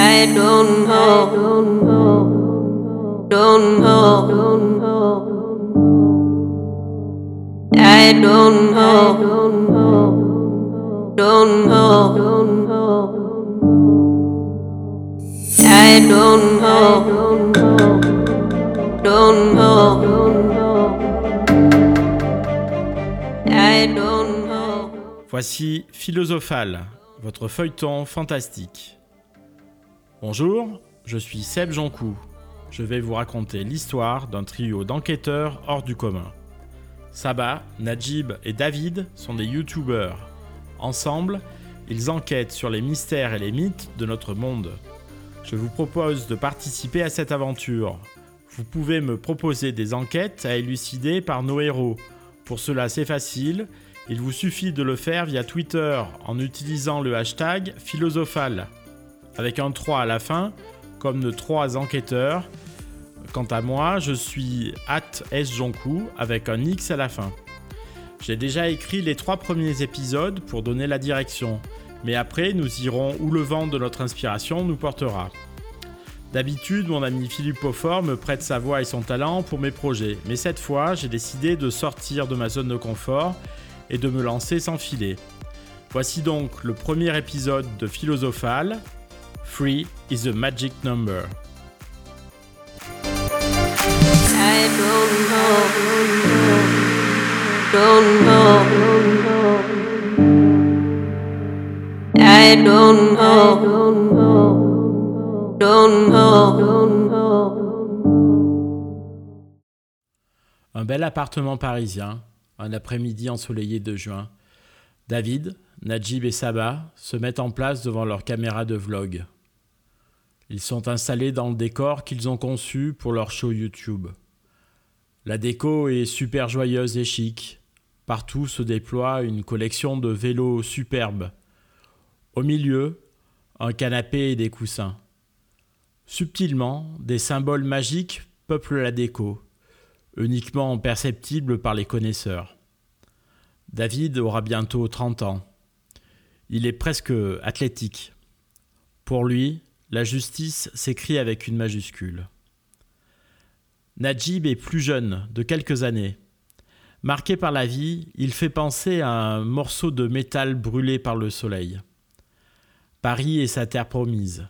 Don't. I don't. Voici Philosophal, votre feuilleton fantastique. Bonjour, je suis Seb Joncou. Je vais vous raconter l'histoire d'un trio d'enquêteurs hors du commun. Saba, Najib et David sont des youtubeurs. Ensemble, ils enquêtent sur les mystères et les mythes de notre monde. Je vous propose de participer à cette aventure. Vous pouvez me proposer des enquêtes à élucider par nos héros. Pour cela, c'est facile. Il vous suffit de le faire via Twitter en utilisant le hashtag philosophal, avec un 3 à la fin, comme de trois enquêteurs. Quant à moi, je suis at sjonku avec un X à la fin. J'ai déjà écrit les trois premiers épisodes pour donner la direction, mais après nous irons où le vent de notre inspiration nous portera. D'habitude, mon ami Philippe Beaufort me prête sa voix et son talent pour mes projets, mais cette fois, j'ai décidé de sortir de ma zone de confort et de me lancer sans filet. Voici donc le premier épisode de Philosophal. Free is a magic number. Un bel appartement parisien, un après-midi ensoleillé de juin. David, Najib et Saba se mettent en place devant leur caméra de vlog. Ils sont installés dans le décor qu'ils ont conçu pour leur show YouTube. La déco est super joyeuse et chic. Partout se déploie une collection de vélos superbes. Au milieu, un canapé et des coussins. Subtilement, des symboles magiques peuplent la déco, uniquement perceptibles par les connaisseurs. David aura bientôt 30 ans. Il est presque athlétique. Pour lui, la justice s'écrit avec une majuscule. Najib est plus jeune, de quelques années. Marqué par la vie, il fait penser à un morceau de métal brûlé par le soleil. Paris est sa terre promise.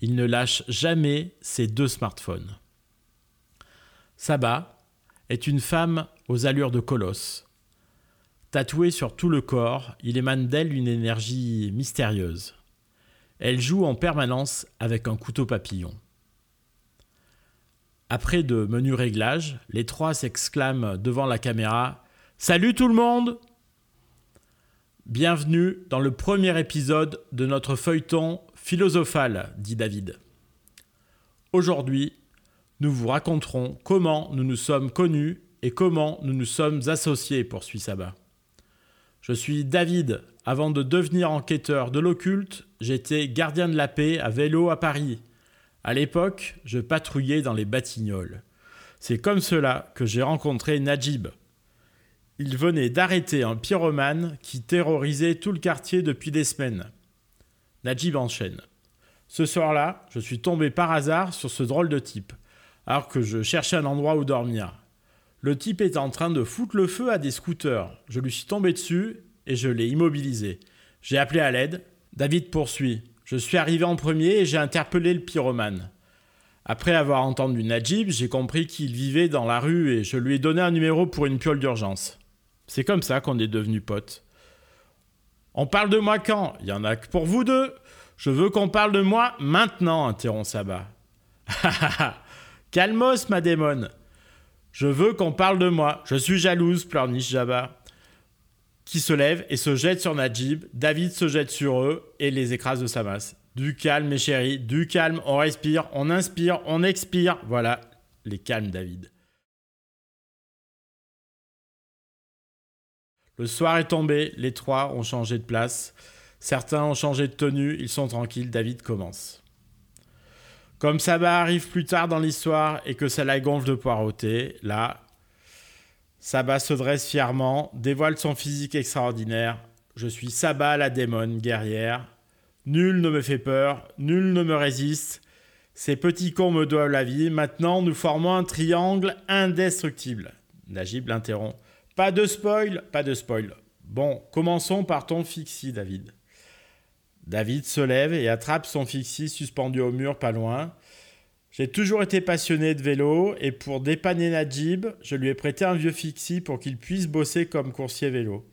Il ne lâche jamais ses deux smartphones. Saba est une femme aux allures de colosse. Tatouée sur tout le corps, il émane d'elle une énergie mystérieuse. Elle joue en permanence avec un couteau papillon. Après de menus réglages, les trois s'exclament devant la caméra Salut tout le monde Bienvenue dans le premier épisode de notre feuilleton philosophal, dit David. Aujourd'hui, nous vous raconterons comment nous nous sommes connus et comment nous nous sommes associés, poursuit Saba. Je suis David. Avant de devenir enquêteur de l'occulte, j'étais gardien de la paix à vélo à Paris. À l'époque, je patrouillais dans les Batignolles. C'est comme cela que j'ai rencontré Najib. Il venait d'arrêter un pyromane qui terrorisait tout le quartier depuis des semaines. Najib enchaîne. Ce soir-là, je suis tombé par hasard sur ce drôle de type, alors que je cherchais un endroit où dormir. Le type est en train de foutre le feu à des scooters. Je lui suis tombé dessus et je l'ai immobilisé. J'ai appelé à l'aide. David poursuit. Je suis arrivé en premier et j'ai interpellé le pyromane. Après avoir entendu Najib, j'ai compris qu'il vivait dans la rue et je lui ai donné un numéro pour une piole d'urgence. C'est comme ça qu'on est devenus potes. On parle de moi quand? Il y en a que pour vous deux. Je veux qu'on parle de moi maintenant, interrompt Saba. Calmos, ma démone. Je veux qu'on parle de moi. Je suis jalouse, pleurniche Jabba. Qui se lève et se jette sur Najib. David se jette sur eux et les écrase de sa masse. Du calme, mes chéris, du calme. On respire, on inspire, on expire. Voilà, les calmes, David. Le soir est tombé, les trois ont changé de place. Certains ont changé de tenue, ils sont tranquilles, David commence. Comme Saba arrive plus tard dans l'histoire et que ça la gonfle de poireauté, là, Saba se dresse fièrement, dévoile son physique extraordinaire. Je suis Saba la démone guerrière. Nul ne me fait peur, nul ne me résiste. Ces petits cons me doivent la vie. Maintenant, nous formons un triangle indestructible. Najib l'interrompt. Pas de spoil, pas de spoil. Bon, commençons par ton fixie, David. David se lève et attrape son fixie suspendu au mur pas loin. J'ai toujours été passionné de vélo et pour dépanner Najib, je lui ai prêté un vieux fixie pour qu'il puisse bosser comme coursier vélo.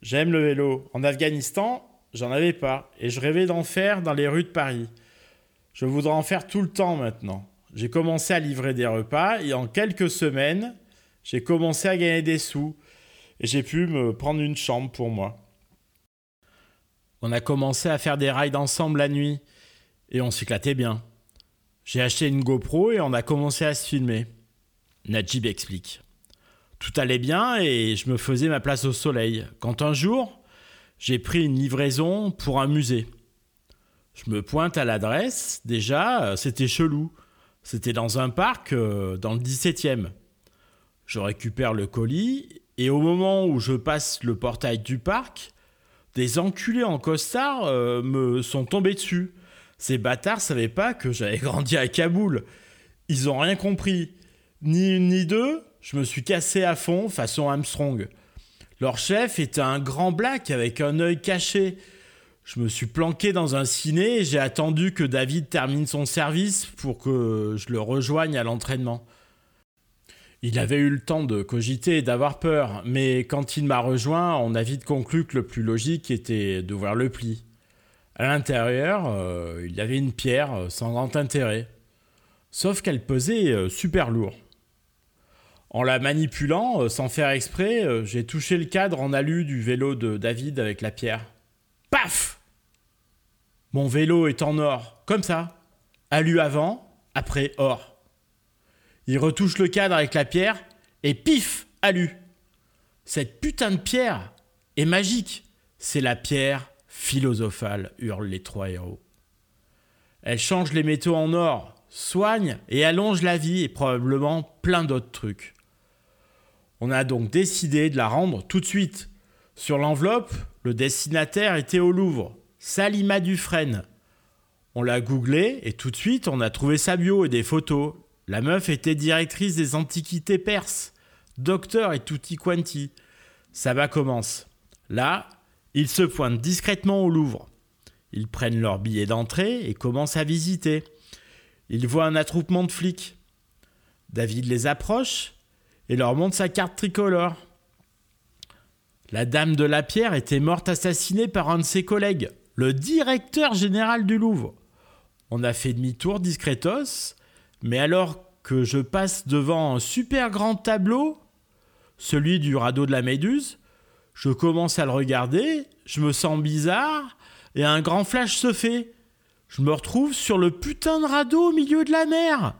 J'aime le vélo. En Afghanistan, j'en avais pas et je rêvais d'en faire dans les rues de Paris. Je voudrais en faire tout le temps maintenant. J'ai commencé à livrer des repas et en quelques semaines, j'ai commencé à gagner des sous et j'ai pu me prendre une chambre pour moi. On a commencé à faire des rides ensemble la nuit et on s'éclatait bien. J'ai acheté une GoPro et on a commencé à se filmer. Najib explique. Tout allait bien et je me faisais ma place au soleil. Quand un jour, j'ai pris une livraison pour un musée. Je me pointe à l'adresse, déjà, c'était chelou. C'était dans un parc euh, dans le 17e. Je récupère le colis et au moment où je passe le portail du parc, des enculés en costard euh, me sont tombés dessus. Ces bâtards savaient pas que j'avais grandi à Kaboul. Ils ont rien compris. Ni une ni deux, je me suis cassé à fond façon Armstrong. Leur chef était un grand black avec un œil caché. Je me suis planqué dans un ciné et j'ai attendu que David termine son service pour que je le rejoigne à l'entraînement. Il avait eu le temps de cogiter et d'avoir peur, mais quand il m'a rejoint, on a vite conclu que le plus logique était d'ouvrir le pli. À l'intérieur, euh, il y avait une pierre euh, sans grand intérêt, sauf qu'elle pesait euh, super lourd. En la manipulant, sans faire exprès, j'ai touché le cadre en alu du vélo de David avec la pierre. Paf Mon vélo est en or, comme ça. Alu avant, après or. Il retouche le cadre avec la pierre et pif, alu. Cette putain de pierre est magique. C'est la pierre philosophale, hurlent les trois héros. Elle change les métaux en or, soigne et allonge la vie et probablement plein d'autres trucs. On a donc décidé de la rendre tout de suite. Sur l'enveloppe, le destinataire était au Louvre, Salima Dufresne. On l'a googlé et tout de suite on a trouvé sa bio et des photos la meuf était directrice des antiquités perses, docteur et tutti quanti. va commence. Là, ils se pointent discrètement au Louvre. Ils prennent leur billet d'entrée et commencent à visiter. Ils voient un attroupement de flics. David les approche et leur montre sa carte tricolore. La dame de la pierre était morte assassinée par un de ses collègues, le directeur général du Louvre. On a fait demi-tour discretos mais alors que je passe devant un super grand tableau, celui du radeau de la Méduse, je commence à le regarder, je me sens bizarre, et un grand flash se fait. Je me retrouve sur le putain de radeau au milieu de la mer.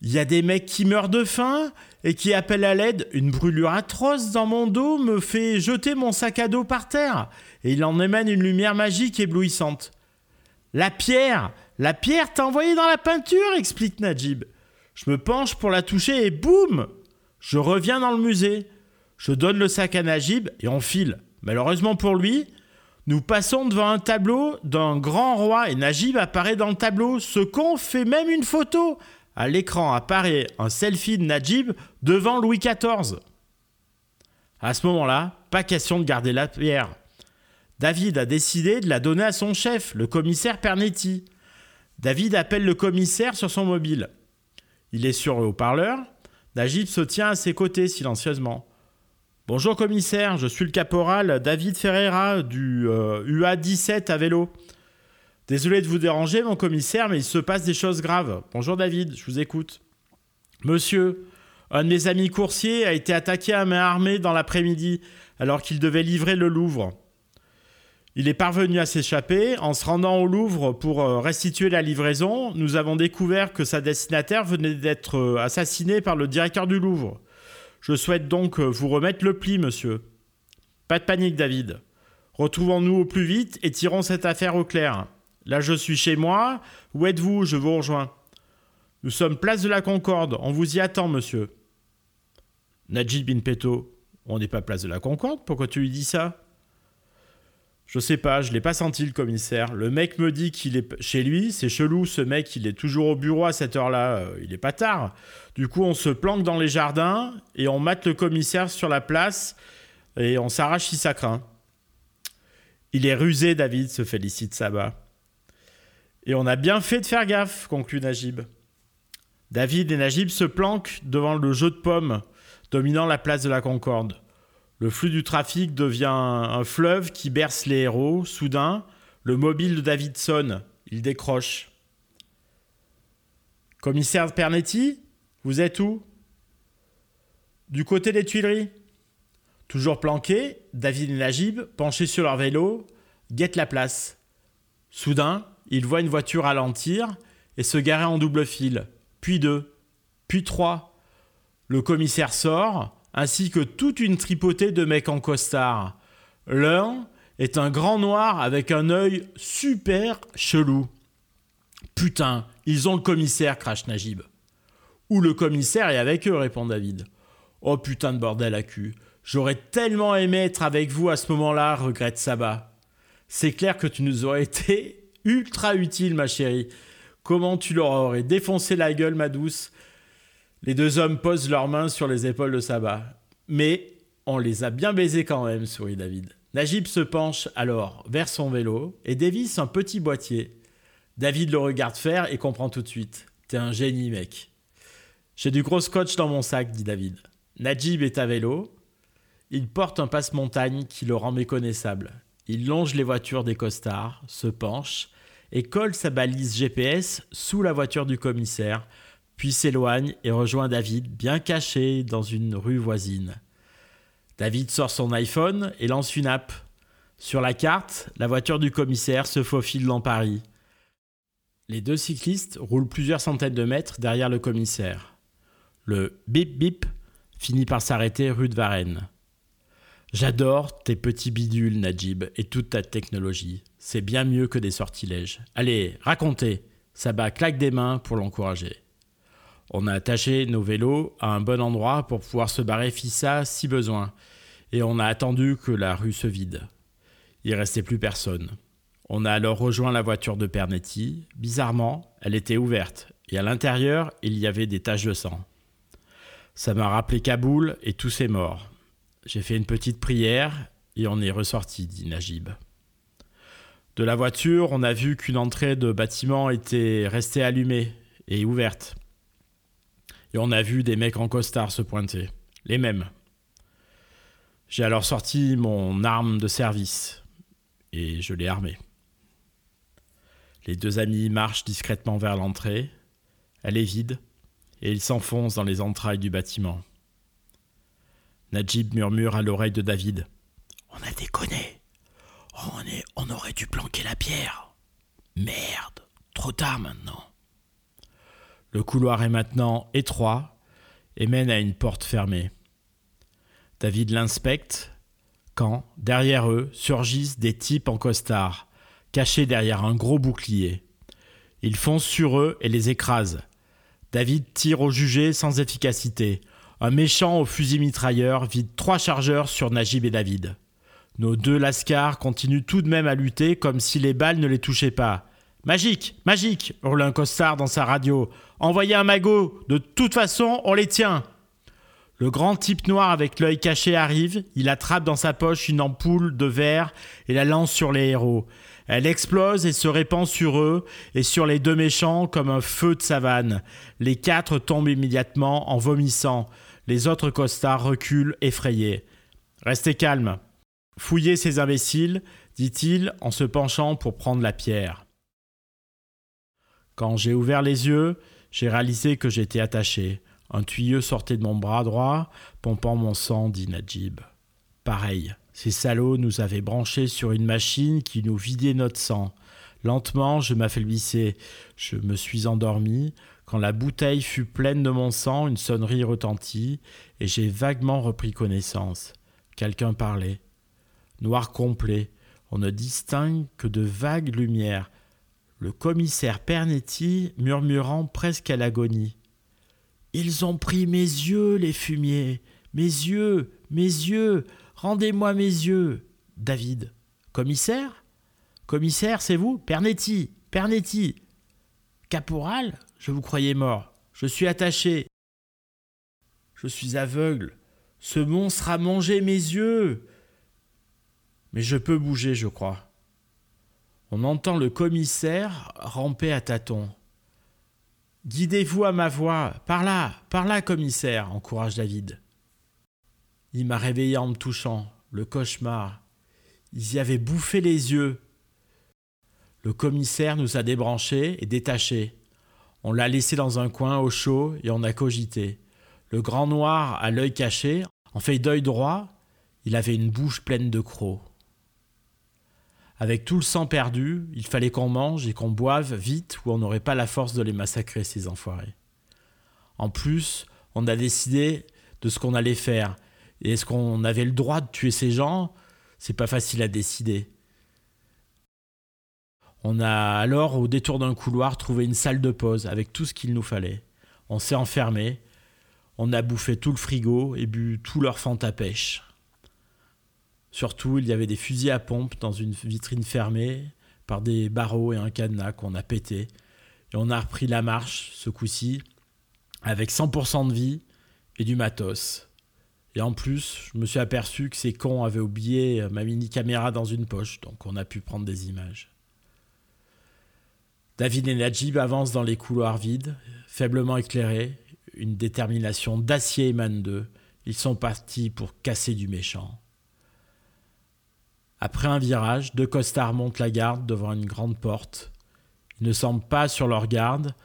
Il y a des mecs qui meurent de faim et qui appellent à l'aide. Une brûlure atroce dans mon dos me fait jeter mon sac à dos par terre et il en émane une lumière magique éblouissante. La pierre La pierre t'a envoyé dans la peinture explique Najib. Je me penche pour la toucher et boum Je reviens dans le musée. Je donne le sac à Najib et on file. Malheureusement pour lui, nous passons devant un tableau d'un grand roi et Najib apparaît dans le tableau. Ce con fait même une photo. À l'écran apparaît un selfie de Najib devant Louis XIV. À ce moment-là, pas question de garder la pierre. David a décidé de la donner à son chef, le commissaire Pernetti. David appelle le commissaire sur son mobile. Il est sur le haut-parleur. Najib se tient à ses côtés silencieusement. Bonjour commissaire, je suis le caporal David Ferreira du UA 17 à vélo. Désolé de vous déranger mon commissaire, mais il se passe des choses graves. Bonjour David, je vous écoute. Monsieur, un de mes amis coursiers a été attaqué à main armée dans l'après-midi alors qu'il devait livrer le Louvre. Il est parvenu à s'échapper. En se rendant au Louvre pour euh, restituer la livraison, nous avons découvert que sa destinataire venait d'être euh, assassinée par le directeur du Louvre. Je souhaite donc euh, vous remettre le pli, monsieur. Pas de panique, David. Retrouvons-nous au plus vite et tirons cette affaire au clair. Là, je suis chez moi. Où êtes-vous? Je vous rejoins. Nous sommes place de la Concorde. On vous y attend, monsieur. Najib Bin Peto. On n'est pas place de la Concorde. Pourquoi tu lui dis ça? Je sais pas, je l'ai pas senti le commissaire. Le mec me dit qu'il est chez lui, c'est chelou, ce mec, il est toujours au bureau à cette heure-là, euh, il est pas tard. Du coup, on se planque dans les jardins et on mate le commissaire sur la place et on s'arrache si ça craint. Il est rusé, David, se félicite Saba. Et on a bien fait de faire gaffe, conclut Najib. David et Najib se planquent devant le jeu de pommes dominant la place de la Concorde. Le flux du trafic devient un fleuve qui berce les héros. Soudain, le mobile de David sonne. Il décroche. Commissaire Pernetti, vous êtes où? Du côté des Tuileries? Toujours planqués, David et Najib, penchés sur leur vélo, guettent la place. Soudain, ils voient une voiture ralentir et se garer en double fil, puis deux, puis trois. Le commissaire sort, ainsi que toute une tripotée de mecs en costard. L'un est un grand noir avec un œil super chelou. Putain, ils ont le commissaire, crache Najib. Ou le commissaire est avec eux, répond David. Oh putain de bordel à cul. J'aurais tellement aimé être avec vous à ce moment-là, regrette Saba. C'est clair que tu nous aurais été ultra utile, ma chérie. Comment tu leur aurais défoncé la gueule, ma douce les deux hommes posent leurs mains sur les épaules de Saba. Mais on les a bien baisés quand même, sourit David. Najib se penche alors vers son vélo et dévisse un petit boîtier. David le regarde faire et comprend tout de suite. T'es un génie, mec. J'ai du gros scotch dans mon sac, dit David. Najib est à vélo. Il porte un passe-montagne qui le rend méconnaissable. Il longe les voitures des costards, se penche et colle sa balise GPS sous la voiture du commissaire puis s'éloigne et rejoint David, bien caché dans une rue voisine. David sort son iPhone et lance une app. Sur la carte, la voiture du commissaire se faufile dans Paris. Les deux cyclistes roulent plusieurs centaines de mètres derrière le commissaire. Le bip bip finit par s'arrêter rue de Varennes. J'adore tes petits bidules, Najib, et toute ta technologie. C'est bien mieux que des sortilèges. Allez, racontez. Sabat claque des mains pour l'encourager. On a attaché nos vélos à un bon endroit pour pouvoir se barrer fissa si besoin, et on a attendu que la rue se vide. Il restait plus personne. On a alors rejoint la voiture de Pernetti. Bizarrement, elle était ouverte, et à l'intérieur, il y avait des taches de sang. Ça m'a rappelé Kaboul et tous ces morts. J'ai fait une petite prière et on est ressorti, dit Najib. De la voiture, on a vu qu'une entrée de bâtiment était restée allumée et ouverte. Et on a vu des mecs en costard se pointer. Les mêmes. J'ai alors sorti mon arme de service et je l'ai armée. Les deux amis marchent discrètement vers l'entrée. Elle est vide et ils s'enfoncent dans les entrailles du bâtiment. Najib murmure à l'oreille de David On a déconné. On, on aurait dû planquer la pierre. Merde, trop tard maintenant. Le couloir est maintenant étroit et mène à une porte fermée. David l'inspecte quand, derrière eux, surgissent des types en costard, cachés derrière un gros bouclier. Ils foncent sur eux et les écrasent. David tire au jugé sans efficacité. Un méchant au fusil mitrailleur vide trois chargeurs sur Najib et David. Nos deux lascars continuent tout de même à lutter comme si les balles ne les touchaient pas. Magique, magique, hurle un costard dans sa radio. Envoyez un magot, de toute façon, on les tient. Le grand type noir avec l'œil caché arrive, il attrape dans sa poche une ampoule de verre et la lance sur les héros. Elle explose et se répand sur eux et sur les deux méchants comme un feu de savane. Les quatre tombent immédiatement en vomissant. Les autres costards reculent effrayés. Restez calmes. Fouillez ces imbéciles, dit-il en se penchant pour prendre la pierre. Quand j'ai ouvert les yeux, j'ai réalisé que j'étais attaché. Un tuyau sortait de mon bras droit, pompant mon sang, dit Najib. Pareil, ces salauds nous avaient branchés sur une machine qui nous vidait notre sang. Lentement, je m'affaiblissais. Je me suis endormi. Quand la bouteille fut pleine de mon sang, une sonnerie retentit, et j'ai vaguement repris connaissance. Quelqu'un parlait. Noir complet, on ne distingue que de vagues lumières le commissaire Pernetti murmurant presque à l'agonie. Ils ont pris mes yeux, les fumiers. Mes yeux, mes yeux, rendez-moi mes yeux. David, Commissaire? Commissaire, c'est vous? Pernetti Pernetti Caporal? Je vous croyais mort. Je suis attaché. Je suis aveugle. Ce monstre a mangé mes yeux. Mais je peux bouger, je crois. On entend le commissaire ramper à tâtons. Guidez-vous à ma voix. Par là, par là, commissaire, encourage David. Il m'a réveillé en me touchant. Le cauchemar. Ils y avaient bouffé les yeux. Le commissaire nous a débranchés et détachés. On l'a laissé dans un coin au chaud et on a cogité. Le grand noir à l'œil caché, en fait d'œil droit, il avait une bouche pleine de crocs. Avec tout le sang perdu, il fallait qu'on mange et qu'on boive vite ou on n'aurait pas la force de les massacrer, ces enfoirés. En plus, on a décidé de ce qu'on allait faire. Et est-ce qu'on avait le droit de tuer ces gens? C'est pas facile à décider. On a alors, au détour d'un couloir, trouvé une salle de pause avec tout ce qu'il nous fallait. On s'est enfermé, on a bouffé tout le frigo et bu tout leur fente à pêche. Surtout, il y avait des fusils à pompe dans une vitrine fermée par des barreaux et un cadenas qu'on a pété. Et on a repris la marche, ce coup-ci, avec 100% de vie et du matos. Et en plus, je me suis aperçu que ces cons avaient oublié ma mini caméra dans une poche, donc on a pu prendre des images. David et Najib avancent dans les couloirs vides, faiblement éclairés, une détermination d'acier émane d'eux. Ils sont partis pour casser du méchant. Après un virage, deux costards montent la garde devant une grande porte. Ils ne semblent pas sur leur garde,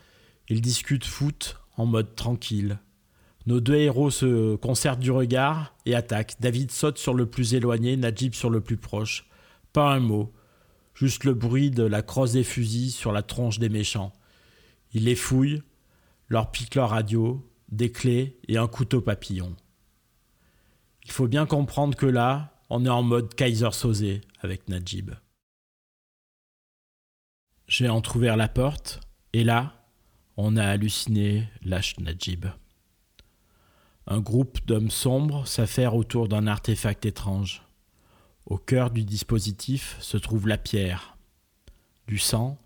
ils discutent foot en mode tranquille. Nos deux héros se concertent du regard et attaquent. David saute sur le plus éloigné, Najib sur le plus proche. Pas un mot, juste le bruit de la crosse des fusils sur la tronche des méchants. Ils les fouillent, leur piquent leur radio, des clés et un couteau papillon. Il faut bien comprendre que là, on est en mode Kaiser Sosé avec Najib. J'ai entr'ouvert la porte, et là, on a halluciné lâche Najib. Un groupe d'hommes sombres s'affaire autour d'un artefact étrange. Au cœur du dispositif se trouve la pierre. Du sang,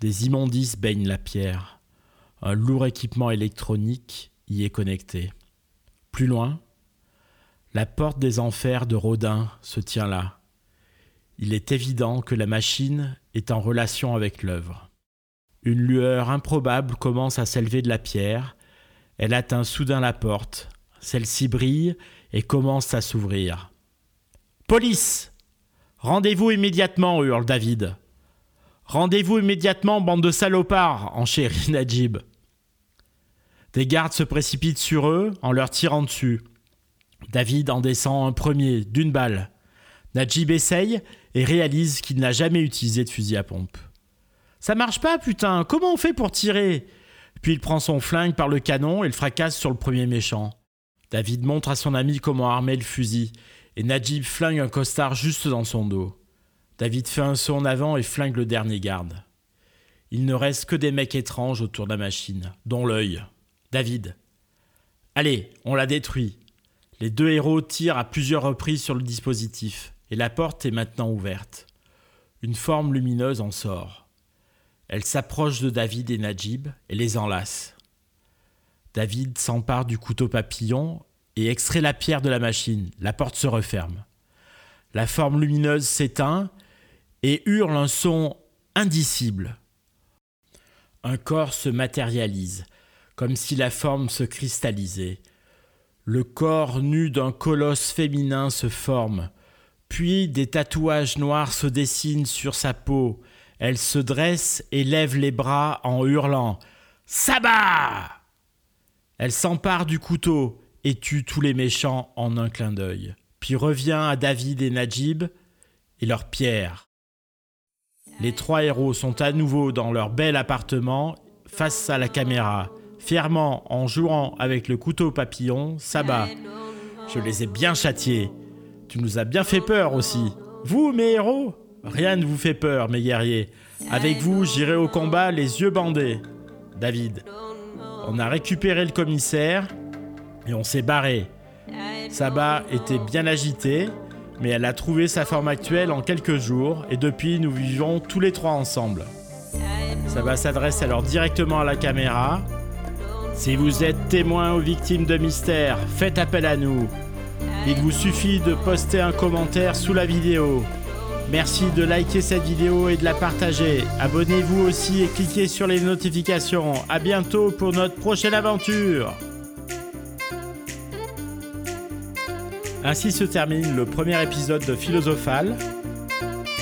des immondices baignent la pierre. Un lourd équipement électronique y est connecté. Plus loin, la porte des enfers de Rodin se tient là. Il est évident que la machine est en relation avec l'œuvre. Une lueur improbable commence à s'élever de la pierre. Elle atteint soudain la porte. Celle-ci brille et commence à s'ouvrir. Police Rendez-vous immédiatement, hurle David. Rendez-vous immédiatement, bande de salopards, enchérit Najib. Des gardes se précipitent sur eux en leur tirant dessus. David en descend un premier, d'une balle. Najib essaye et réalise qu'il n'a jamais utilisé de fusil à pompe. Ça marche pas, putain, comment on fait pour tirer? Puis il prend son flingue par le canon et le fracasse sur le premier méchant. David montre à son ami comment armer le fusil, et Najib flingue un costard juste dans son dos. David fait un saut en avant et flingue le dernier garde. Il ne reste que des mecs étranges autour de la machine, dont l'œil. David. Allez, on la détruit. Les deux héros tirent à plusieurs reprises sur le dispositif, et la porte est maintenant ouverte. Une forme lumineuse en sort. Elle s'approche de David et Najib et les enlace. David s'empare du couteau papillon et extrait la pierre de la machine. La porte se referme. La forme lumineuse s'éteint et hurle un son indicible. Un corps se matérialise, comme si la forme se cristallisait. Le corps nu d'un colosse féminin se forme, puis des tatouages noirs se dessinent sur sa peau. Elle se dresse et lève les bras en hurlant Sabbat Elle s'empare du couteau et tue tous les méchants en un clin d'œil, puis revient à David et Najib et leur pierre. Les trois héros sont à nouveau dans leur bel appartement face à la caméra fièrement en jouant avec le couteau papillon, Saba. Je les ai bien châtiés. Tu nous as bien fait peur aussi. Vous, mes héros? Rien ne vous fait peur, mes guerriers. Avec vous, j'irai au combat les yeux bandés. David. On a récupéré le commissaire et on s'est barré. Saba était bien agité, mais elle a trouvé sa forme actuelle en quelques jours et depuis nous vivons tous les trois ensemble. Ça va s'adresser alors directement à la caméra. Si vous êtes témoin ou victime de mystère, faites appel à nous. Il vous suffit de poster un commentaire sous la vidéo. Merci de liker cette vidéo et de la partager. Abonnez-vous aussi et cliquez sur les notifications. A bientôt pour notre prochaine aventure. Ainsi se termine le premier épisode de Philosophal.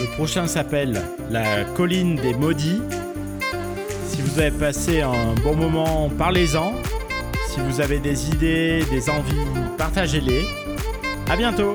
Le prochain s'appelle La colline des maudits. Si vous avez passé un bon moment, parlez-en. Si vous avez des idées, des envies, partagez-les. À bientôt